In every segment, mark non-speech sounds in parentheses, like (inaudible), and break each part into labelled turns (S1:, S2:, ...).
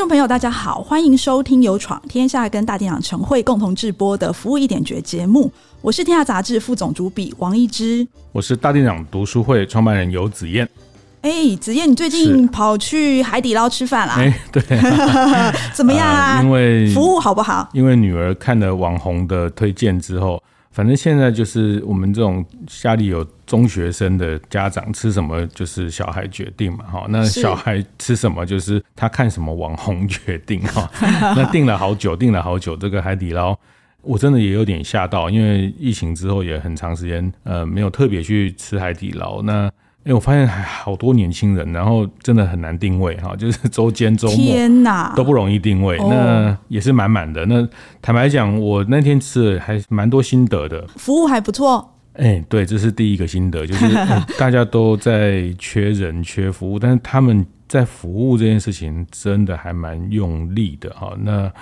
S1: 众朋友，大家好，欢迎收听由闯天下跟大店长晨会共同制播的《服务一点绝》节目。我是天下杂志副总主笔王一之，
S2: 我是大店长读书会创办人游子燕。
S1: 哎，子燕，你最近跑去海底捞吃饭啦？
S2: 哎，对，(laughs)
S1: 怎么样啊？
S2: 呃、因为
S1: 服务好不好？
S2: 因为女儿看了网红的推荐之后。反正现在就是我们这种家里有中学生的家长，吃什么就是小孩决定嘛，哈。那小孩吃什么就是他看什么网红决定哈。(laughs) 那订了好久，订了好久，这个海底捞我真的也有点吓到，因为疫情之后也很长时间呃没有特别去吃海底捞那。哎、欸，我发现还好多年轻人，然后真的很难定位哈，就是 (laughs) 周间周末天哪都不容易定位，那也是满满的。那坦白讲，我那天吃了还蛮多心得的，
S1: 服务还不错。
S2: 哎、欸，对，这是第一个心得，就是、(laughs) 嗯、大家都在缺人缺服务，但是他们在服务这件事情真的还蛮用力的哈。那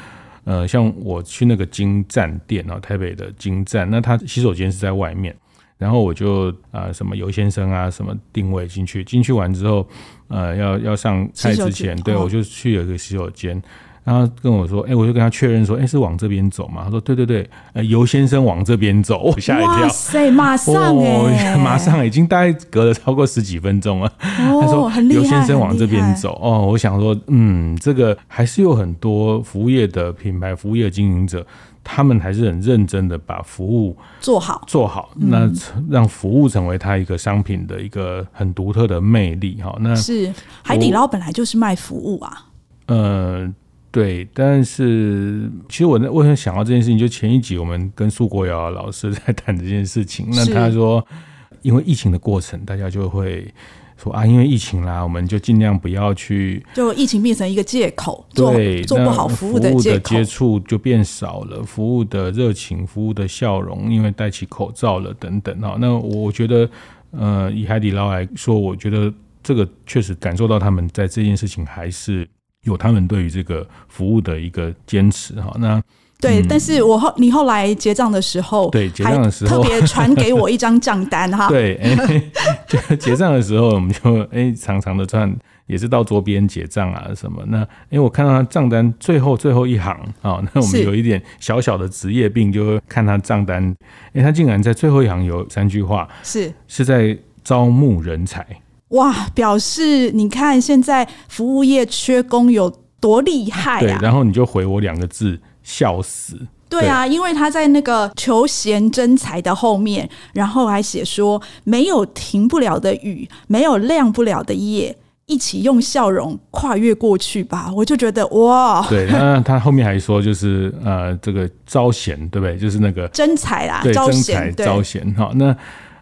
S2: 呃，像我去那个金站店啊，台北的金站，那他洗手间是在外面。然后我就啊、呃，什么游先生啊，什么定位进去，进去完之后，呃，要要上菜之前，对、哦、我就去了一个洗手间，然后跟我说，哎，我就跟他确认说，哎，是往这边走嘛？他说，对对对，呃，游先生往这边走，我 (laughs) 吓一跳，哇
S1: 塞，马上哎、
S2: 哦，(laughs) 马上已经大概隔了超过十几分钟了。哦、他说，游先生往这边走，哦，我想说，嗯，这个还是有很多服务业的品牌服务业经营者。他们还是很认真的把服务做好，做好，那让服务成为他一个商品的一个很独特的魅力哈。那
S1: 是海底捞本来就是卖服务啊。
S2: 呃，对，但是其实我为什么想到这件事情？就前一集我们跟苏国尧老师 (laughs) 在谈这件事情，那他说，因为疫情的过程，大家就会。说啊，因为疫情啦，我们就尽量不要去，
S1: 就疫情变成一个借口，
S2: 对，
S1: 做，做不好服务的借口，
S2: 接触就变少了，服务的热情、服务的笑容，因为戴起口罩了等等哈。那我觉得，呃，以海底捞来说，我觉得这个确实感受到他们在这件事情还是有他们对于这个服务的一个坚持哈。那。
S1: 对，但是我后你后来结账的时候，
S2: 对，结账的时候
S1: 特别传给我一张账单哈。(laughs)
S2: 对，哎，(laughs) 就结账的时候，我们就哎长长的串，也是到桌边结账啊什么。那因为我看到他账单最后最后一行啊，(laughs) 那我们有一点小小的职业病，就会看他账单，哎，他竟然在最后一行有三句话，是是在招募人才。
S1: 哇，表示你看现在服务业缺工有多厉害啊！
S2: 对，然后你就回我两个字。笑死！
S1: 对啊，因为他在那个求贤征才的后面，然后还写说没有停不了的雨，没有亮不了的夜，一起用笑容跨越过去吧。我就觉得哇，
S2: 对，(laughs) 那他后面还说就是呃，这个招贤对不对？就是那个
S1: 征才啦，
S2: 对，
S1: 招
S2: 贤招贤哈那。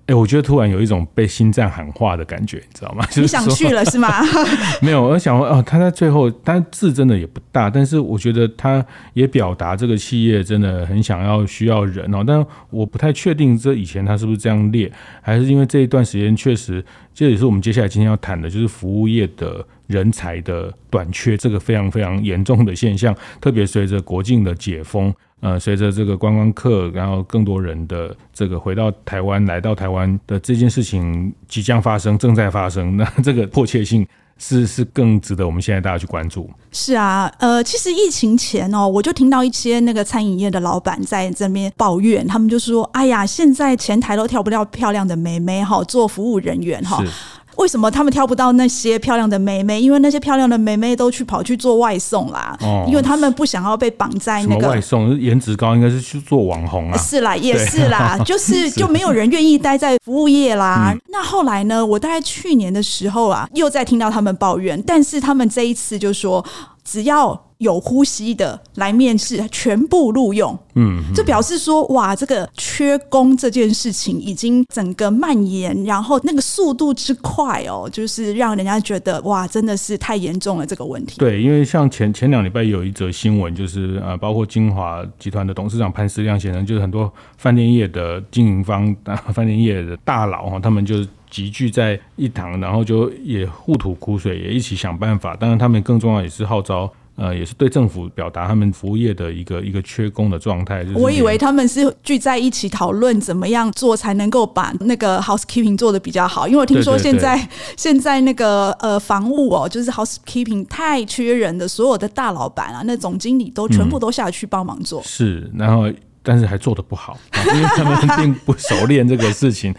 S2: 哎、欸，我觉得突然有一种被心脏喊话的感觉，你知道吗？就是、
S1: 你想去了是吗？(laughs)
S2: 没有，我想说，哦，他在最后，但字真的也不大，但是我觉得他也表达这个企业真的很想要需要人哦。但我不太确定这以前他是不是这样列，还是因为这一段时间确实，这也是我们接下来今天要谈的，就是服务业的人才的短缺，这个非常非常严重的现象，特别随着国境的解封。呃，随着这个观光客，然后更多人的这个回到台湾，来到台湾的这件事情即将发生，正在发生，(laughs) 那这个迫切性是是更值得我们现在大家去关注。
S1: 是啊，呃，其实疫情前哦，我就听到一些那个餐饮业的老板在这边抱怨，他们就说：“哎呀，现在前台都跳不到漂亮的妹妹哈，做服务人员哈。”为什么他们挑不到那些漂亮的妹妹？因为那些漂亮的妹妹都去跑去做外送啦。哦，因为他们不想要被绑在那个
S2: 外送，颜值高应该是去做网红啊。
S1: 是啦，也是啦，(laughs) 就是就没有人愿意待在服务业啦。那后来呢？我大概去年的时候啊，又在听到他们抱怨，但是他们这一次就说，只要有呼吸的来面试，全部录用。嗯，这表示说，哇，这个缺工这件事情已经整个蔓延，然后那个速度之快哦，就是让人家觉得哇，真的是太严重了这个问题。
S2: 对，因为像前前两礼拜有一则新闻，就是呃，包括金华集团的董事长潘思亮先生，就是很多饭店业的经营方、饭店业的大佬哈，他们就集聚在一堂，然后就也互吐苦水，也一起想办法。当然，他们更重要也是号召。呃，也是对政府表达他们服务业的一个一个缺工的状态。
S1: 我以为他们是聚在一起讨论怎么样做才能够把那个 housekeeping 做的比较好，因为我听说现在现在那个呃房务哦，就是 housekeeping 太缺人的，所有的大老板啊，那总经理都全部都下去帮忙做。
S2: 嗯、是，然后但是还做的不好，因为他们 (laughs) 并不熟练这个事情。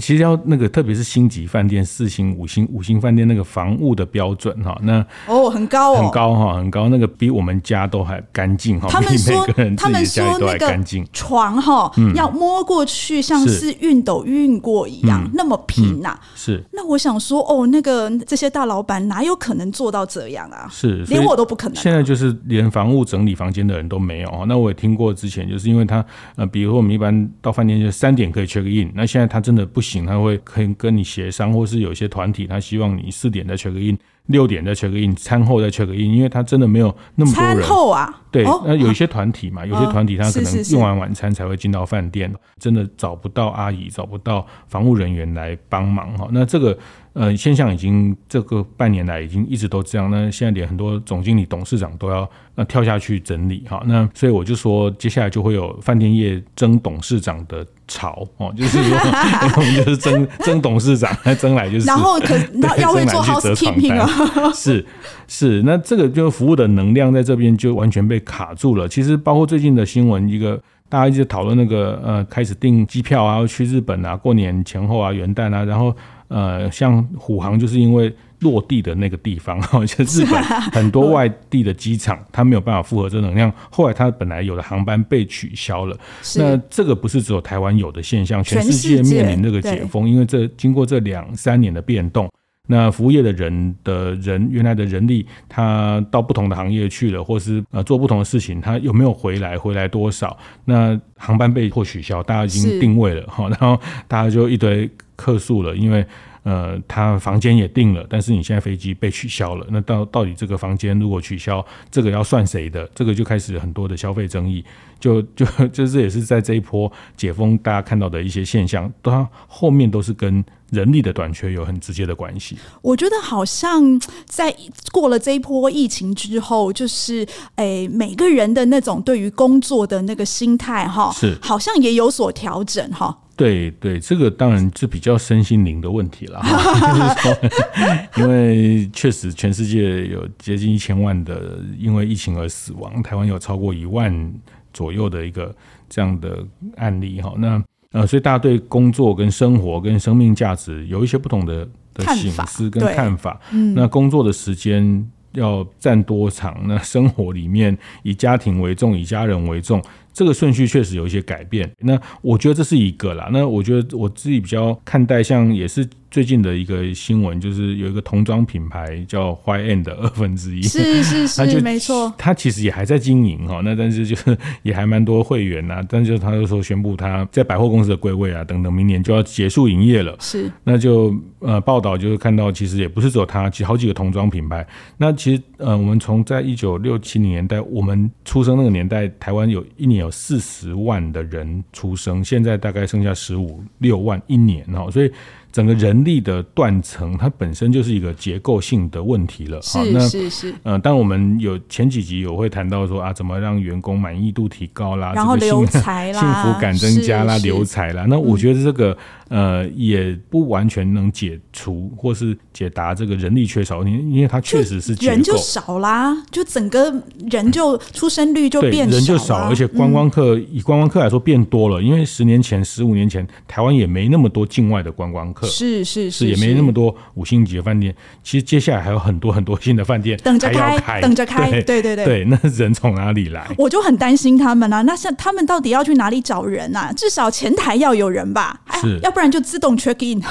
S2: 其实要那个，特别是星级饭店、四星、五星、五星饭店那个房务的标准哈，那
S1: 哦很高哦，
S2: 很高哈，很高，那个比我们家都还干净哈。
S1: 他们
S2: 说，个人自己家里都还干净，
S1: 他们说那个床哈，要摸过去像是熨斗熨过一样，那么平呐。
S2: 是。
S1: 那我想说，哦，那个这些大老板哪有可能做到这样啊？
S2: 是，
S1: 连我都不可能。
S2: 现在就是连房务整理房间的人都没有啊。那我也听过之前，就是因为他呃，比如说我们一般到饭店就三点可以 check in，那现在他真的不行，他会可以。跟你协商，或是有些团体，他希望你四点再 check in，六点再 check in，餐后再 check in，因为他真的没有那么多人。
S1: 餐后啊，
S2: 对，那有一些团体嘛，有些团体他可能用完晚餐才会进到饭店，真的找不到阿姨，找不到防务人员来帮忙哈。那这个呃现象已经这个半年来已经一直都这样，那现在连很多总经理、董事长都要那跳下去整理哈。那所以我就说，接下来就会有饭店业争董事长的。潮哦，就是说，(laughs) 我们就是争争董事长，(laughs) 争来就是，(laughs)
S1: 然后可那要会做 housekeeping 了，
S2: 是是，那这个就服务的能量在这边就完全被卡住了。其实包括最近的新闻，一个大家一直讨论那个呃，开始订机票啊，要去日本啊，过年前后啊，元旦啊，然后呃，像虎航就是因为。落地的那个地方，(laughs) 就日本很多外地的机场，它没有办法负荷这能量。后来它本来有的航班被取消了。那这个不是只有台湾有的现象，全世界面临这个解封，因为这经过这两三年的变动，那服务业的人的人原来的人力，他到不同的行业去了，或是呃做不同的事情，他有没有回来？回来多少？那航班被迫取消，大家已经定位了哈，然后大家就一堆客诉了，因为。呃，他房间也定了，但是你现在飞机被取消了，那到到底这个房间如果取消，这个要算谁的？这个就开始很多的消费争议，就 (laughs) 就就这也是在这一波解封大家看到的一些现象，它后面都是跟人力的短缺有很直接的关系。
S1: 我觉得好像在过了这一波疫情之后，就是诶、欸，每个人的那种对于工作的那个心态哈，是好像也有所调整哈。
S2: 对对，这个当然是比较身心灵的问题了，就是说，因为确实全世界有接近一千万的因为疫情而死亡，台湾有超过一万左右的一个这样的案例哈。那呃，所以大家对工作跟生活跟生命价值有一些不同的的醒思跟看法。那工作的时间要占多长？那生活里面以家庭为重，以家人为重。这个顺序确实有一些改变，那我觉得这是一个啦。那我觉得我自己比较看待，像也是。最近的一个新闻就是有一个童装品牌叫 YN 的二分之一，
S1: 是是是，(laughs) 没错，
S2: 他其实也还在经营哈，那但是就是也还蛮多会员呐，但是他就说宣布他在百货公司的归位啊等等，明年就要结束营业了。
S1: 是，
S2: 那就呃报道就是看到，其实也不是只有他，其实好几个童装品牌。那其实呃，我们从在一九六七年代，我们出生那个年代，台湾有一年有四十万的人出生，现在大概剩下十五六万一年哈，所以。整个人力的断层，它本身就是一个结构性的问题了。
S1: 是是是。是呃，
S2: 当我们有前几集有会谈到说啊，怎么让员工满意度提高啦，
S1: 然后留才啦，(laughs)
S2: 幸福感增加啦，留才啦。那我觉得这个。呃，也不完全能解除或是解答这个人力缺少，因因为它确实是
S1: 人就少啦，就整个人就出生率就变少，
S2: 人就少，而且观光客、嗯、以观光客来说变多了，因为十年前、十五年前台湾也没那么多境外的观光客，客，
S1: 是是
S2: 是，也没那么多五星级的饭店。其实接下来还有很多很多新的饭店 (laughs)
S1: 等着
S2: 开，
S1: 等着开。对对对
S2: 对，(laughs) 那人从哪里来？
S1: 我就很担心他们啊。那像他们到底要去哪里找人啊？至少前台要有人吧？是，哎、要不然就自动 check in。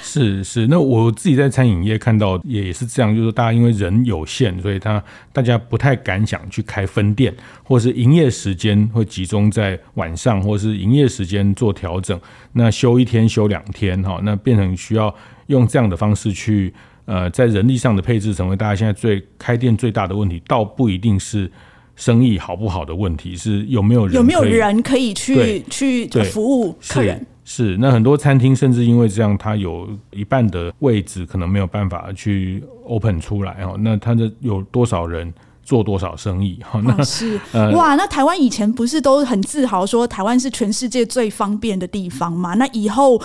S2: 是是，那我自己在餐饮业看到也是这样，就是大家因为人有限，所以他大家不太敢想去开分店，或是营业时间会集中在晚上，或是营业时间做调整。那休一天休两天哈，那变成需要用这样的方式去呃，在人力上的配置，成为大家现在最开店最大的问题，倒不一定是生意好不好的问题，是有没有人有
S1: 没有人可以去去服务客人。
S2: 是，那很多餐厅甚至因为这样，它有一半的位置可能没有办法去 open 出来哦，那它的有多少人？做多少生意？哈，那、哦、(laughs)
S1: 是、呃、哇，那台湾以前不是都很自豪说台湾是全世界最方便的地方吗？那以后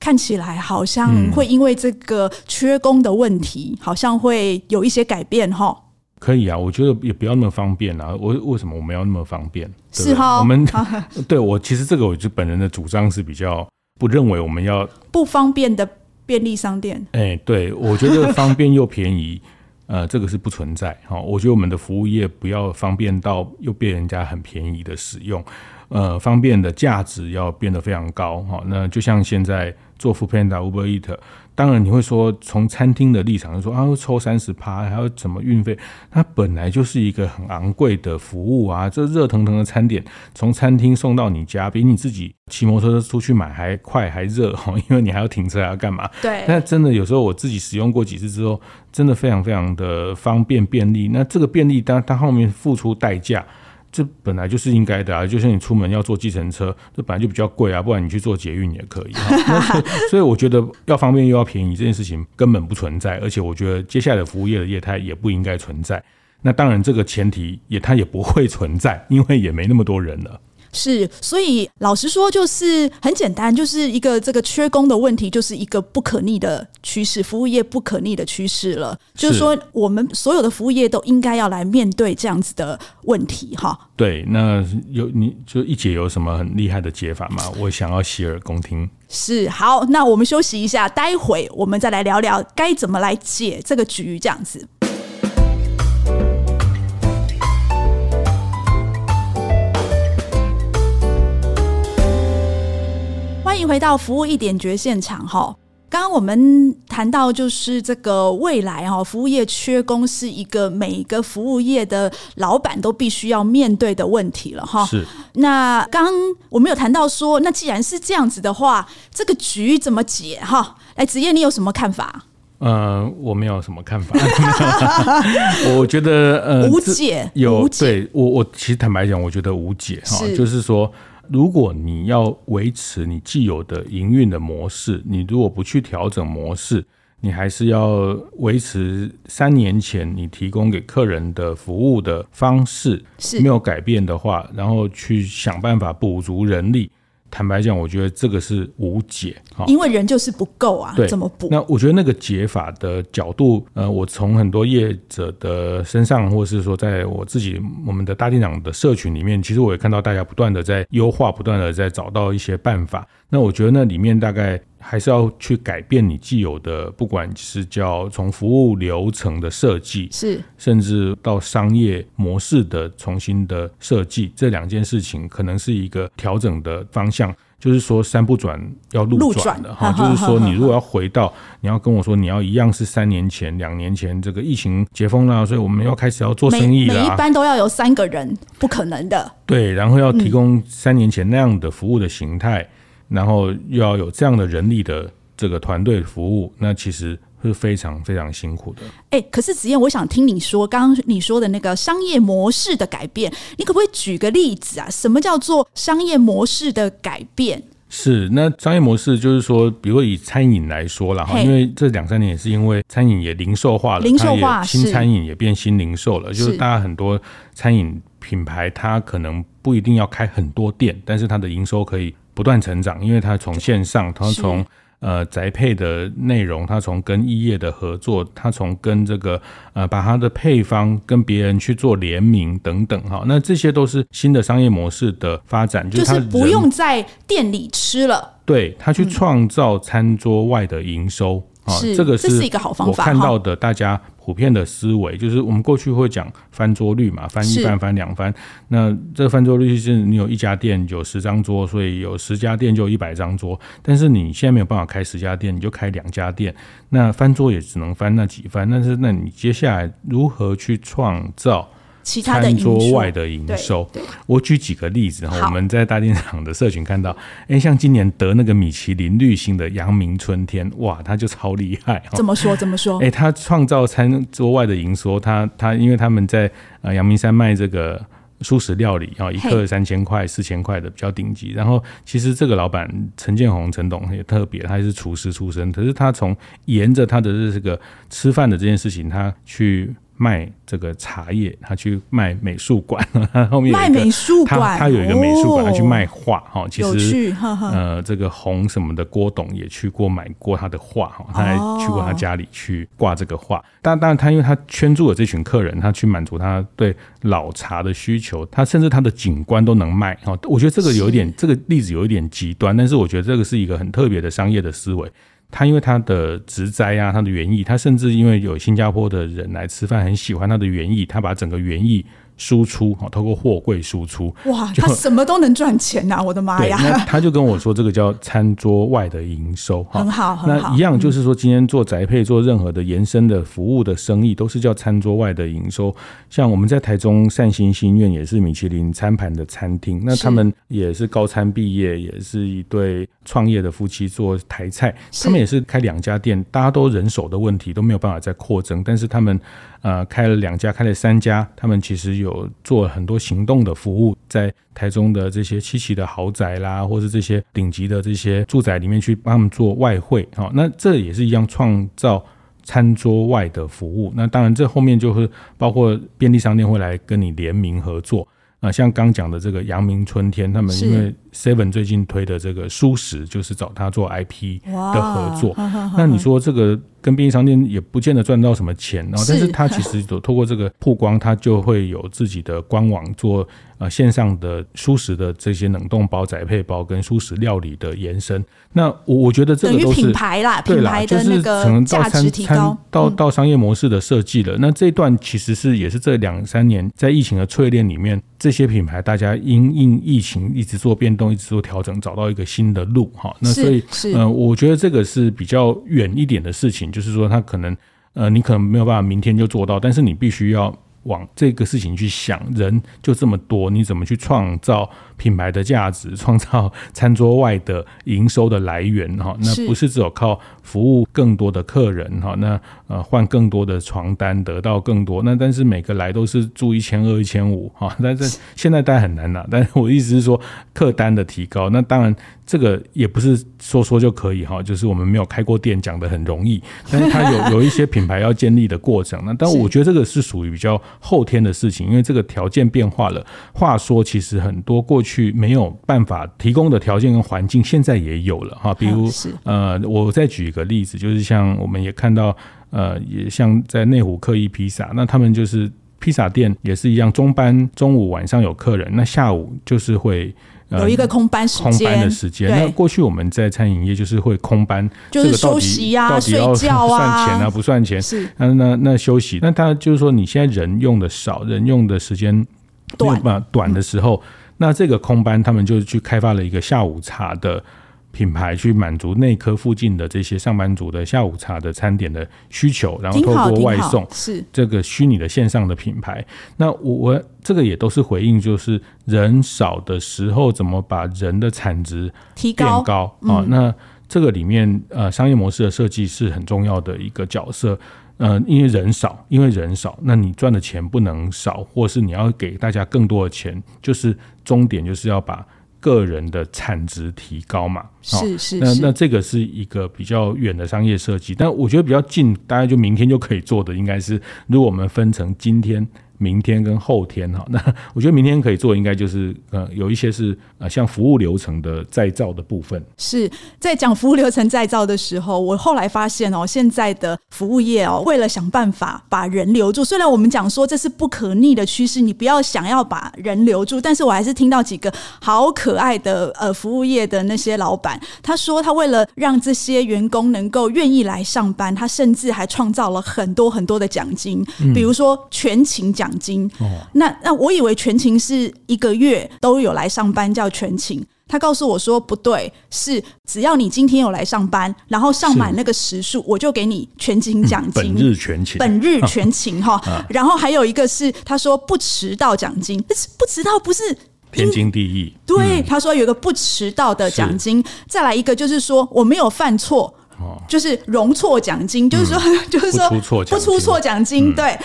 S1: 看起来好像会因为这个缺工的问题，好像会有一些改变哈。
S2: 可以啊，我觉得也不要那么方便啊。我为什么我们要那么方便？
S1: 是哈，
S2: 我们 (laughs) 对我其实这个我就本人的主张是比较不认为我们要
S1: 不方便的便利商店。
S2: 哎、欸，对我觉得方便又便宜。(laughs) 呃，这个是不存在哈。我觉得我们的服务业不要方便到又被人家很便宜的使用，呃，方便的价值要变得非常高哈。那就像现在做 Foodpanda、Uber Eats。当然，你会说从餐厅的立场说啊，抽三十趴，还要怎么运费？它本来就是一个很昂贵的服务啊！这热腾腾的餐点从餐厅送到你家，比你自己骑摩托车出去买还快还热哈，(laughs) 因为你还要停车还要干嘛？
S1: 对。
S2: 但真的有时候我自己使用过几次之后，真的非常非常的方便便利。那这个便利，当它后面付出代价。这本来就是应该的啊，就像你出门要坐计程车，这本来就比较贵啊，不然你去坐捷运也可以。(laughs) 所以我觉得要方便又要便宜这件事情根本不存在，而且我觉得接下来的服务业的业态也不应该存在。那当然这个前提也它也不会存在，因为也没那么多人了。
S1: 是，所以老实说，就是很简单，就是一个这个缺工的问题，就是一个不可逆的趋势，服务业不可逆的趋势了。就是说，我们所有的服务业都应该要来面对这样子的问题，哈。
S2: 对，那有你就一姐有什么很厉害的解法吗？我想要洗耳恭听。
S1: 是，好，那我们休息一下，待会我们再来聊聊该怎么来解这个局，这样子。迎回到服务一点绝现场哈。刚刚我们谈到就是这个未来哈，服务业缺工是一个每一个服务业的老板都必须要面对的问题了哈。
S2: 是。
S1: 那刚刚我们有谈到说，那既然是这样子的话，这个局怎么解哈？来，子业，你有什么看法？
S2: 呃，我没有什么看法。(laughs) 我觉得呃，
S1: 无解。
S2: 有。对我，我其实坦白讲，我觉得无解哈，就是说。如果你要维持你既有的营运的模式，你如果不去调整模式，你还是要维持三年前你提供给客人的服务的方式，是没有改变的话，然后去想办法补足人力。坦白讲，我觉得这个是无解，
S1: 因为人就是不够啊。怎么补？
S2: 那我觉得那个解法的角度，呃，我从很多业者的身上，或是说在我自己我们的大店长的社群里面，其实我也看到大家不断的在优化，不断的在找到一些办法。那我觉得那里面大概。还是要去改变你既有的，不管是叫从服务流程的设计，
S1: 是
S2: 甚至到商业模式的重新的设计，这两件事情可能是一个调整的方向。就是说，三不转要路转的哈。就是说，你如果要回到，你要跟我说，你要一样是三年前、两年前这个疫情解封了，所以我们要开始要做生意了。
S1: 每一般都要有三个人，不可能的。
S2: 对，然后要提供三年前那样的服务的形态。嗯然后又要有这样的人力的这个团队服务，那其实是非常非常辛苦的。
S1: 哎，可是子燕，我想听你说，刚刚你说的那个商业模式的改变，你可不可以举个例子啊？什么叫做商业模式的改变？
S2: 是，那商业模式就是说，比如以餐饮来说了哈，因为这两三年也是因为餐饮也零售化了，
S1: 零售化，
S2: 新餐饮也变新零售了，是就是大家很多餐饮品牌，它可能不一定要开很多店，但是它的营收可以。不断成长，因为它从线上，它从呃宅配的内容，他从跟异业的合作，他从跟这个呃把他的配方跟别人去做联名等等哈，那这些都是新的商业模式的发展，
S1: 就是他不用在店里吃了，
S2: 对他去创造餐桌外的营收。嗯啊，这个是
S1: 一个好方法。
S2: 我看到的大家普遍的思维就是，我们过去会讲翻桌率嘛，翻一翻、翻两翻。那这个翻桌率是你有一家店有十张桌，所以有十家店就一百张桌。但是你现在没有办法开十家店，你就开两家店，那翻桌也只能翻那几番。但是那你接下来如何去创造？
S1: 其他的
S2: 餐桌外的营收，我举几个例子哈。我们在大电厂的社群看到，哎、欸，像今年得那个米其林绿星的阳明春天，哇，他就超厉害。
S1: 怎么说？怎么说？
S2: 哎、欸，他创造餐桌外的营收，他他因为他们在呃阳明山卖这个素食料理啊，一克三千块、四千块的比较顶级。然后其实这个老板陈建宏陈董也特别，他也是厨师出身，可是他从沿着他的这个吃饭的这件事情，他去。卖这个茶叶，他去卖美术馆，他 (laughs) 后面有一个
S1: 卖美术馆，
S2: 他他有一个美术馆，他去卖画哈。其
S1: 实
S2: 呃，这个红什么的郭董也去过买过他的画哈，他还去过他家里去挂这个画。当当然，他因为他圈住了这群客人，他去满足他对老茶的需求，他甚至他的景观都能卖哈。我觉得这个有一点，这个例子有一点极端，但是我觉得这个是一个很特别的商业的思维。他因为他的植栽啊，他的园艺，他甚至因为有新加坡的人来吃饭，很喜欢他的园艺，他把整个园艺。输出哈，透过货柜输出，
S1: 哇，他什么都能赚钱呐！我的妈呀！
S2: 那他就跟我说，这个叫餐桌外的营收，
S1: 很好，很好。
S2: 那一样就是说，今天做宅配、做任何的延伸的服务的生意，都是叫餐桌外的营收。像我们在台中善心心愿也是米其林餐盘的餐厅，那他们也是高餐毕业，也是一对创业的夫妻做台菜，他们也是开两家店，大家都人手的问题都没有办法再扩增，但是他们。呃，开了两家，开了三家，他们其实有有做很多行动的服务，在台中的这些七期的豪宅啦，或是这些顶级的这些住宅里面去帮他们做外汇，好，那这也是一样创造餐桌外的服务。那当然，这后面就是包括便利商店会来跟你联名合作啊，像刚讲的这个阳明春天，他们因为 Seven 最近推的这个舒食，就是找他做 IP 的合作。(laughs) 那你说这个？跟便利商店也不见得赚到什么钱，然后，但是他其实有透过这个曝光，他就会有自己的官网做呃线上的舒食的这些冷冻包、宅配包跟舒食料理的延伸。那我我觉得这个都是
S1: 品牌啦，品牌的那个价值提高，
S2: 到到商业模式的设计了。那这一段其实是也是这两三年在疫情的淬炼里面，这些品牌大家因应疫情一直做变动，一直做调整，找到一个新的路哈。那所以呃，我觉得这个是比较远一点的事情。就是说，他可能，呃，你可能没有办法明天就做到，但是你必须要往这个事情去想。人就这么多，你怎么去创造品牌的价值，创造餐桌外的营收的来源？哈，那不是只有靠服务更多的客人哈，那呃换更多的床单得到更多。那但是每个来都是住一千二、一千五哈，但是现在当然很难了。但是我意思是说，客单的提高，那当然。这个也不是说说就可以哈，就是我们没有开过店讲的很容易，但是它有有一些品牌要建立的过程。那 (laughs) 但我觉得这个是属于比较后天的事情，因为这个条件变化了。话说，其实很多过去没有办法提供的条件跟环境，现在也有了哈。(laughs) 比如呃，我再举一个例子，就是像我们也看到呃，也像在内湖刻意披萨，那他们就是披萨店也是一样，中班中午晚上有客人，那下午就是会。
S1: 有一个空班时间，
S2: 空班的时间。那过去我们在餐饮业就是会空班，
S1: 就是休息啊、睡觉啊，(laughs)
S2: 算钱啊不算钱？是那那那休息。那当然就是说，你现在人用的少，人用的时间短短的时候，那这个空班他们就去开发了一个下午茶的。品牌去满足内科附近的这些上班族的下午茶的餐点的需求，然后透过外送是这个虚拟的线上的品牌。那我我这个也都是回应，就是人少的时候怎么把人的产值提高高啊？那这个里面呃商业模式的设计是很重要的一个角色。呃，因为人少，因为人少，那你赚的钱不能少，或是你要给大家更多的钱，就是终点就是要把。个人的产值提高嘛，
S1: 是是，
S2: 那那这个是一个比较远的商业设计，但我觉得比较近，大概就明天就可以做的，应该是如果我们分成今天、明天跟后天哈。(laughs) 那我觉得明天可以做，应该就是呃有一些是呃像服务流程的再造的部分。
S1: 是在讲服务流程再造的时候，我后来发现哦，现在的服务业哦，为了想办法把人留住，虽然我们讲说这是不可逆的趋势，你不要想要把人留住，但是我还是听到几个好可爱的呃服务业的那些老板，他说他为了让这些员工能够愿意来上班，他甚至还创造了很多很多的奖金，比如说全勤奖金。哦、那那我以为全勤是一个月都有来上班叫全勤。他告诉我说不对，是只要你今天有来上班，然后上满那个时数，我就给你全勤奖金。
S2: 本日全勤，
S1: 本日全勤哈。然后还有一个是，他说不迟到奖金，但是不迟到不是
S2: 天经地义。
S1: 对，他说有一个不迟到的奖金。再来一个就是说我没有犯错，就是容错奖金，就是说就是说不出错奖金，对。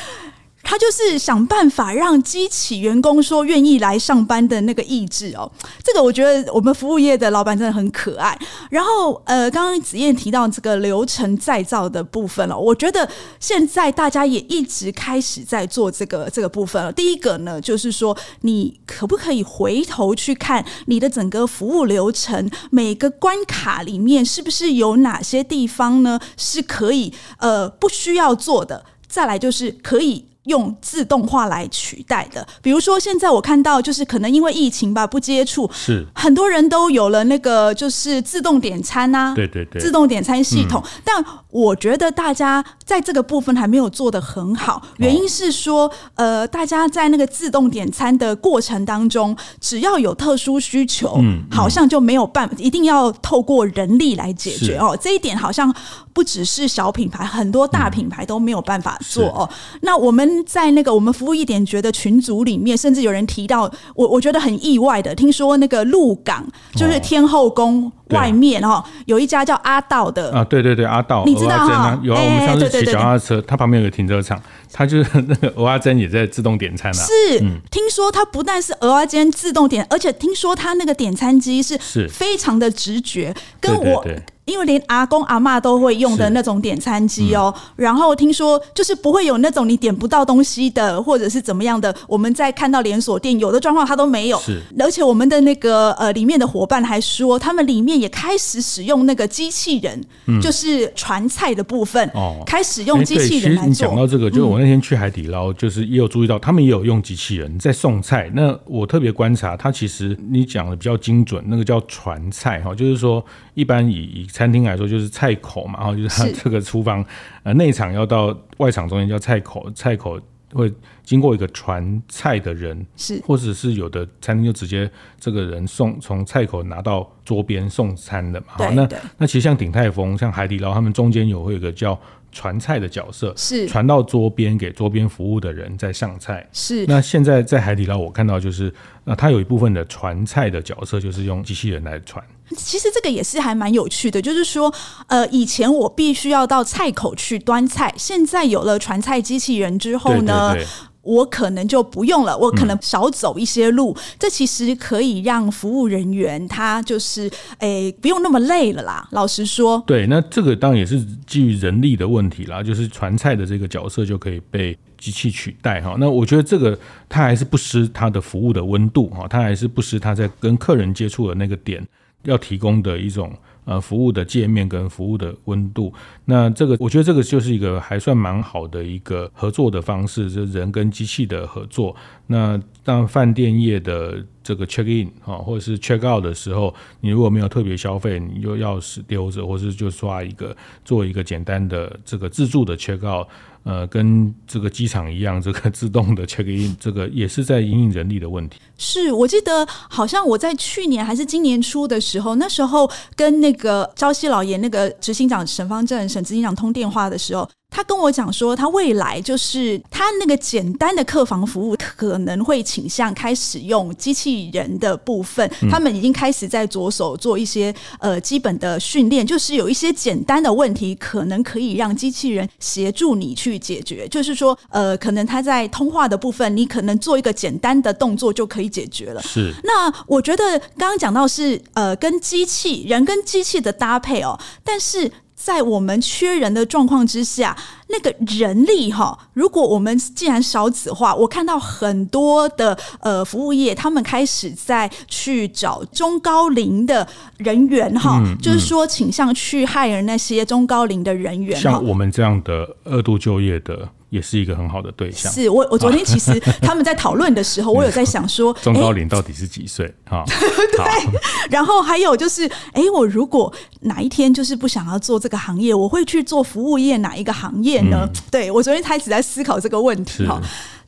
S1: 他就是想办法让激起员工说愿意来上班的那个意志哦，这个我觉得我们服务业的老板真的很可爱。然后呃，刚刚子燕提到这个流程再造的部分了，我觉得现在大家也一直开始在做这个这个部分了。第一个呢，就是说你可不可以回头去看你的整个服务流程，每个关卡里面是不是有哪些地方呢是可以呃不需要做的？再来就是可以。用自动化来取代的，比如说现在我看到，就是可能因为疫情吧，不接触，
S2: 是
S1: 很多人都有了那个就是自动点餐啊，
S2: 对对对，
S1: 自动点餐系统。嗯、但我觉得大家在这个部分还没有做得很好，原因是说，哦、呃，大家在那个自动点餐的过程当中，只要有特殊需求，嗯，嗯好像就没有办法，一定要透过人力来解决哦。这一点好像不只是小品牌，很多大品牌都没有办法做哦。那我们。在那个我们服务一点觉得群组里面，甚至有人提到我，我觉得很意外的，听说那个鹿港就是天后宫外面哈，有一家叫阿道的
S2: 啊，对对对，阿道，
S1: 你知道哈？
S2: 有啊，我们上次骑脚踏车，它旁边有个停车场，它就是那个鹅阿煎也在自动点餐啊。
S1: 是，听说它不但是鹅阿煎自动点，而且听说它那个点餐机是非常的直觉，跟我。因为连阿公阿妈都会用的那种点餐机哦，嗯、然后听说就是不会有那种你点不到东西的，或者是怎么样的。我们在看到连锁店有的状况它都没有，是。而且我们的那个呃里面的伙伴还说，他们里面也开始使用那个机器人，嗯、就是传菜的部分哦，开始用机器人来做。
S2: 其实你讲到这个，就是我那天去海底捞，就是也有注意到，他们也有用机器人在送菜。那我特别观察，它其实你讲的比较精准，那个叫传菜哈，就是说一般以以。餐厅来说就是菜口嘛，然后就是它这个厨房，呃，内场要到外场中间叫菜口，菜口会经过一个传菜的人，是，或者是有的餐厅就直接这个人送从菜口拿到桌边送餐的嘛。好，那那其实像鼎泰丰、像海底捞，他们中间有会有一个叫传菜的角色，是传到桌边给桌边服务的人在上菜。是，那现在在海底捞我看到就是，那它有一部分的传菜的角色就是用机器人来传。
S1: 其实这个也是还蛮有趣的，就是说，呃，以前我必须要到菜口去端菜，现在有了传菜机器人之后呢，对对对，我可能就不用了，我可能少走一些路。嗯、这其实可以让服务人员他就是，诶，不用那么累了啦。老实说，
S2: 对，那这个当然也是基于人力的问题啦，就是传菜的这个角色就可以被机器取代哈。那我觉得这个它还是不失它的服务的温度哈，它还是不失它在跟客人接触的那个点。要提供的一种呃服务的界面跟服务的温度，那这个我觉得这个就是一个还算蛮好的一个合作的方式，就是人跟机器的合作。那当饭店业的这个 check in 啊，或者是 check out 的时候，你如果没有特别消费，你就钥匙丢着，或是就刷一个做一个简单的这个自助的 check out。呃，跟这个机场一样，这个自动的 check in，(laughs) 这个也是在因应人力的问题。
S1: 是我记得好像我在去年还是今年初的时候，那时候跟那个朝夕老爷那个执行长沈方正沈执行长通电话的时候。他跟我讲说，他未来就是他那个简单的客房服务可能会倾向开始用机器人的部分。他们已经开始在着手做一些呃基本的训练，就是有一些简单的问题，可能可以让机器人协助你去解决。就是说，呃，可能他在通话的部分，你可能做一个简单的动作就可以解决了。是。那我觉得刚刚讲到是呃跟机器人跟机器的搭配哦，但是。在我们缺人的状况之下，那个人力哈，如果我们既然少子化，我看到很多的呃服务业，他们开始在去找中高龄的人员哈，嗯嗯、就是说倾向去 hire 那些中高龄的人员，
S2: 像我们这样的二度就业的。也是一个很好的对象。
S1: 是我，我昨天其实 (laughs) 他们在讨论的时候，我有在想说，
S2: 中高龄到底是几岁？哈，(laughs)
S1: 对。然后还有就是，哎，我如果哪一天就是不想要做这个行业，我会去做服务业哪一个行业呢？嗯、对我昨天开始在思考这个问题哈。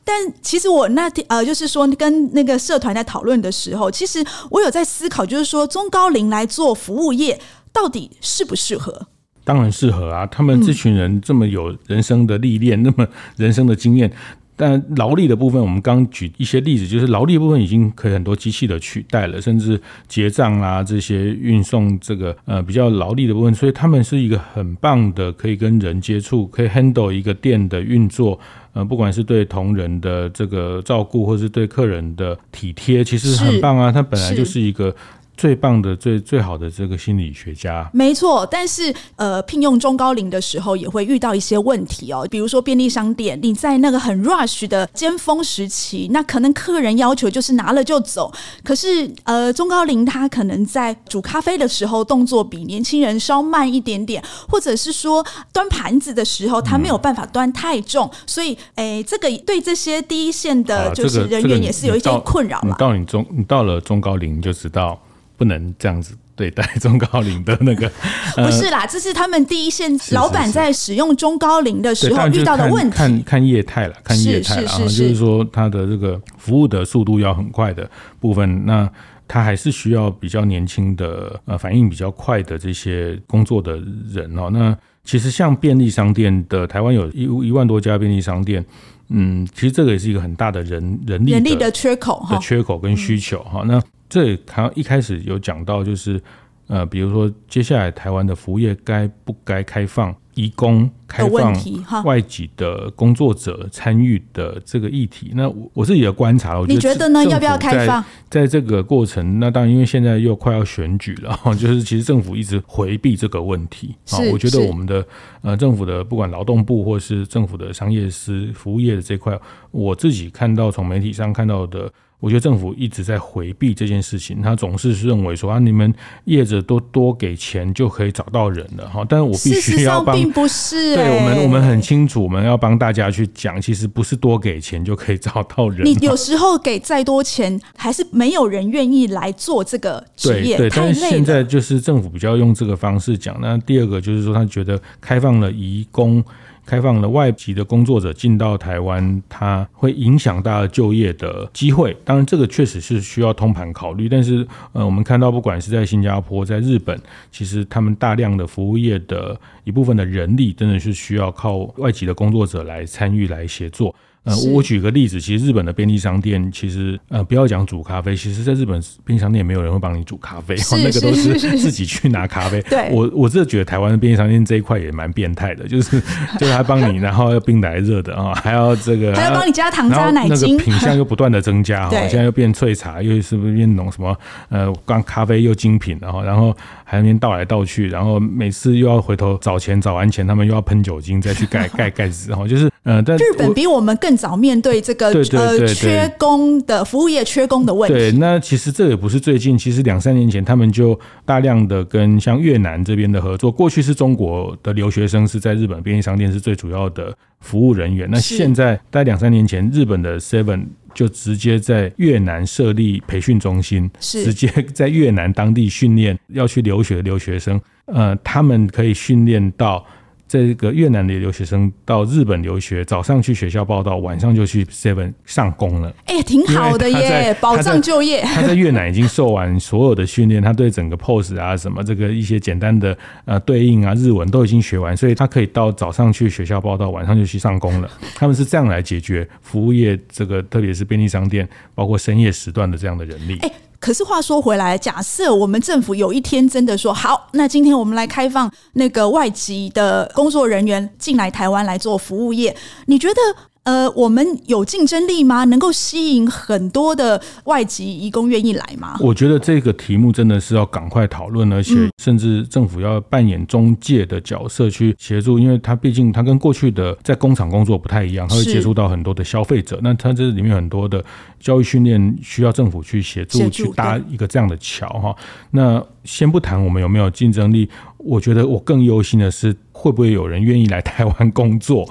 S1: 但其实我那天呃，就是说跟那个社团在讨论的时候，其实我有在思考，就是说中高龄来做服务业到底适不适合？
S2: 当然适合啊！他们这群人这么有人生的历练，嗯、那么人生的经验，但劳力的部分，我们刚举一些例子，就是劳力部分已经可以很多机器的取代了，甚至结账啊这些运送这个呃比较劳力的部分，所以他们是一个很棒的，可以跟人接触，可以 handle 一个店的运作，呃，不管是对同仁的这个照顾，或是对客人的体贴，其实很棒啊！它本来就是一个。最棒的、最最好的这个心理学家，
S1: 没错。但是，呃，聘用中高龄的时候，也会遇到一些问题哦。比如说，便利商店，你在那个很 rush 的尖峰时期，那可能客人要求就是拿了就走。可是，呃，中高龄他可能在煮咖啡的时候，动作比年轻人稍慢一点点，或者是说端盘子的时候，他没有办法端太重。嗯、所以，哎，这个对这些第一线的就是人员也是有一些困扰嘛。
S2: 你到你中，你到了中高龄，就知道。不能这样子对待中高龄的那个，(laughs)
S1: 不是啦，这是他们第一线老板在使用中高龄的时候遇到的问题。
S2: 看看业态了，看业态了，然后就是说他的这个服务的速度要很快的部分，那他还是需要比较年轻的呃反应比较快的这些工作的人哦。那其实像便利商店的台湾有一一万多家便利商店，嗯，其实这个也是一个很大的人人力
S1: 人力的缺口
S2: 哈缺口跟需求哈。那这刚一开始有讲到，就是呃，比如说接下来台湾的服务业该不该开放移工、开放外籍的工作者参与的这个议题？那我我自己的观察，我觉得，
S1: 你觉得呢？要不要开放？
S2: 在这个过程，那当然因为现在又快要选举了，(laughs) 就是其实政府一直回避这个问题啊。我觉得我们的呃政府的不管劳动部或是政府的商业司服务业的这块，我自己看到从媒体上看到的。我觉得政府一直在回避这件事情，他总是认为说啊，你们业者多多给钱就可以找到人了哈。但是我必须要帮，
S1: 并不是、欸、
S2: 对我们，我们很清楚，我们要帮大家去讲，其实不是多给钱就可以找到人。
S1: 你有时候给再多钱，还是没有人愿意来做这个职业。
S2: 对，对，但是现在就是政府比较用这个方式讲。那第二个就是说，他觉得开放了移工。开放了外籍的工作者进到台湾，它会影响大家就业的机会。当然，这个确实是需要通盘考虑。但是，呃，我们看到，不管是在新加坡、在日本，其实他们大量的服务业的一部分的人力，真的是需要靠外籍的工作者来参与、来协作。呃，我举个例子，其实日本的便利商店，其实呃，不要讲煮咖啡，其实在日本便利商店没有人会帮你煮咖啡，那个都是自己去拿咖啡。对，我我真的觉得台湾的便利商店这一块也蛮变态的，就是就是他帮你，然后要冰来热的啊，还要这个
S1: 还要帮你加糖加奶精，
S2: 那个品相又不断的增加哈，(laughs) 现在又变萃茶，又是不是变浓什么呃，刚咖啡又精品，然后然后还那边倒来倒去，然后每次又要回头找钱，找完钱他们又要喷酒精再去盖盖盖子哈，就是呃，但
S1: 日本比我们更。早面对这个呃缺工的服务业缺工的问题。
S2: 对，那其实这也不是最近，其实两三年前他们就大量的跟像越南这边的合作。过去是中国的留学生是在日本便利商店是最主要的服务人员。那现在在两三年前，日本的 Seven 就直接在越南设立培训中心，是直接在越南当地训练要去留学的留学生。呃，他们可以训练到。这个越南的留学生到日本留学，早上去学校报道，晚上就去 Seven 上工了。
S1: 哎、欸，挺好的耶，保障就业。
S2: 他在越南已经受完所有的训练，他对整个 pose 啊什么这个一些简单的呃对应啊日文都已经学完，所以他可以到早上去学校报道，晚上就去上工了。(laughs) 他们是这样来解决服务业这个，特别是便利商店，包括深夜时段的这样的人力。欸
S1: 可是话说回来，假设我们政府有一天真的说好，那今天我们来开放那个外籍的工作人员进来台湾来做服务业，你觉得呃，我们有竞争力吗？能够吸引很多的外籍移工愿意来吗？
S2: 我觉得这个题目真的是要赶快讨论，而且甚至政府要扮演中介的角色去协助，因为他毕竟他跟过去的在工厂工作不太一样，他会接触到很多的消费者，那他这里面很多的教育训练需要政府去协助去搭一个这样的桥哈。那先不谈我们有没有竞争力，我觉得我更忧心的是。会不会有人愿意来台湾工作？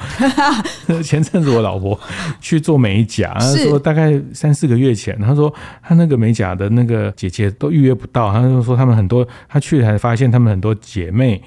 S2: (laughs) 前阵子我老婆去做美甲，她说大概三四个月前，她说她那个美甲的那个姐姐都预约不到，她就说他们很多，她去才发现他们很多姐妹，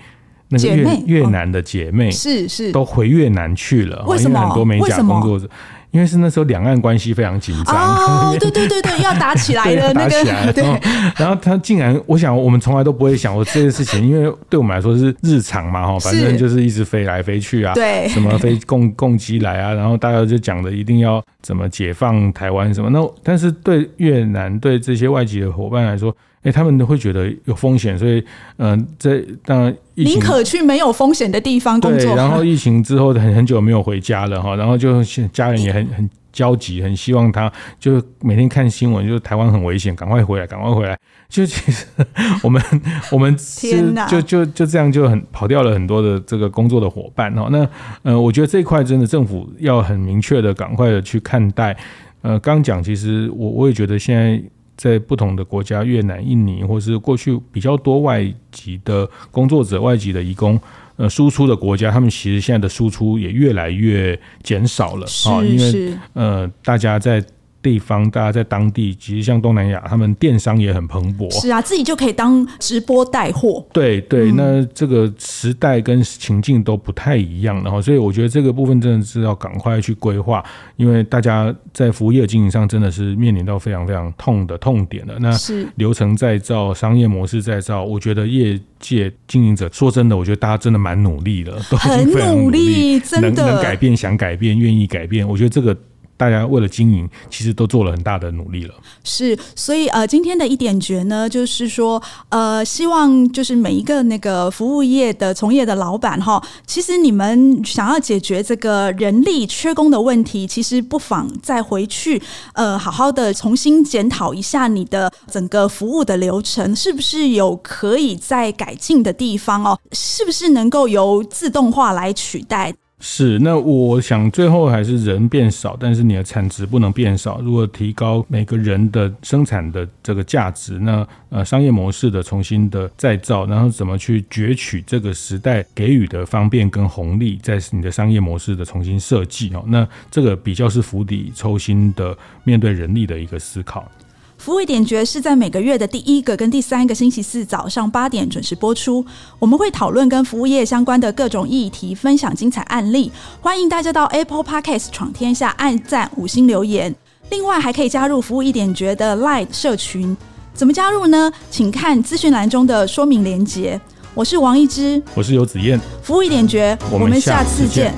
S2: 那个越越南的姐妹是是都回越南去了，
S1: 为什么？
S2: 很多美甲工作者。因为是那时候两岸关系非常紧张，
S1: 哦，(laughs) 对对对对，要打起来了，(laughs) 那个，对。(laughs)
S2: 然后他竟然，我想我们从来都不会想过这件事情，因为对我们来说是日常嘛，哈，反正就是一直飞来飞去啊，对，什么飞共共机来啊，然后大家就讲的一定要怎么解放台湾什么，那但是对越南对这些外籍的伙伴来说。哎，他们都会觉得有风险，所以，嗯、呃，在当然，宁
S1: 可去没有风险的地方工作。
S2: 对，然后疫情之后很很久没有回家了哈，然后就家人也很很焦急，很希望他就每天看新闻，就台湾很危险，赶快回来，赶快回来。就其实我们我们是就就就这样就很跑掉了很多的这个工作的伙伴哈。那呃，我觉得这一块真的政府要很明确的赶快的去看待。呃，刚讲其实我我也觉得现在。在不同的国家，越南、印尼，或是过去比较多外籍的工作者、外籍的移工，呃，输出的国家，他们其实现在的输出也越来越减少了啊，因为呃，大家在。地方，大家在当地，其实像东南亚，他们电商也很蓬勃。
S1: 是啊，自己就可以当直播带货。
S2: 对对，那这个时代跟情境都不太一样，然后，所以我觉得这个部分真的是要赶快去规划，因为大家在服务业经营上真的是面临到非常非常痛的痛点了。那是流程再造、商业模式再造，我觉得业界经营者说真的，我觉得大家真的蛮努力的，都很努力，真的能能改变、想改变、愿意改变，我觉得这个。大家为了经营，其实都做了很大的努力了。
S1: 是，所以呃，今天的一点诀呢，就是说，呃，希望就是每一个那个服务业的从业的老板哈，其实你们想要解决这个人力缺工的问题，其实不妨再回去呃，好好的重新检讨一下你的整个服务的流程，是不是有可以再改进的地方哦？是不是能够由自动化来取代？
S2: 是，那我想最后还是人变少，但是你的产值不能变少。如果提高每个人的生产的这个价值，那呃商业模式的重新的再造，然后怎么去攫取这个时代给予的方便跟红利，在你的商业模式的重新设计哦，那这个比较是釜底抽薪的面对人力的一个思考。
S1: 服务一点绝是在每个月的第一个跟第三个星期四早上八点准时播出。我们会讨论跟服务业相关的各种议题，分享精彩案例。欢迎大家到 Apple Podcast 闯天下按赞五星留言。另外还可以加入服务一点绝的 Line 社群。怎么加入呢？请看资讯栏中的说明连结。我是王一之，
S2: 我是游子燕。
S1: 服务一点绝，我们下次见。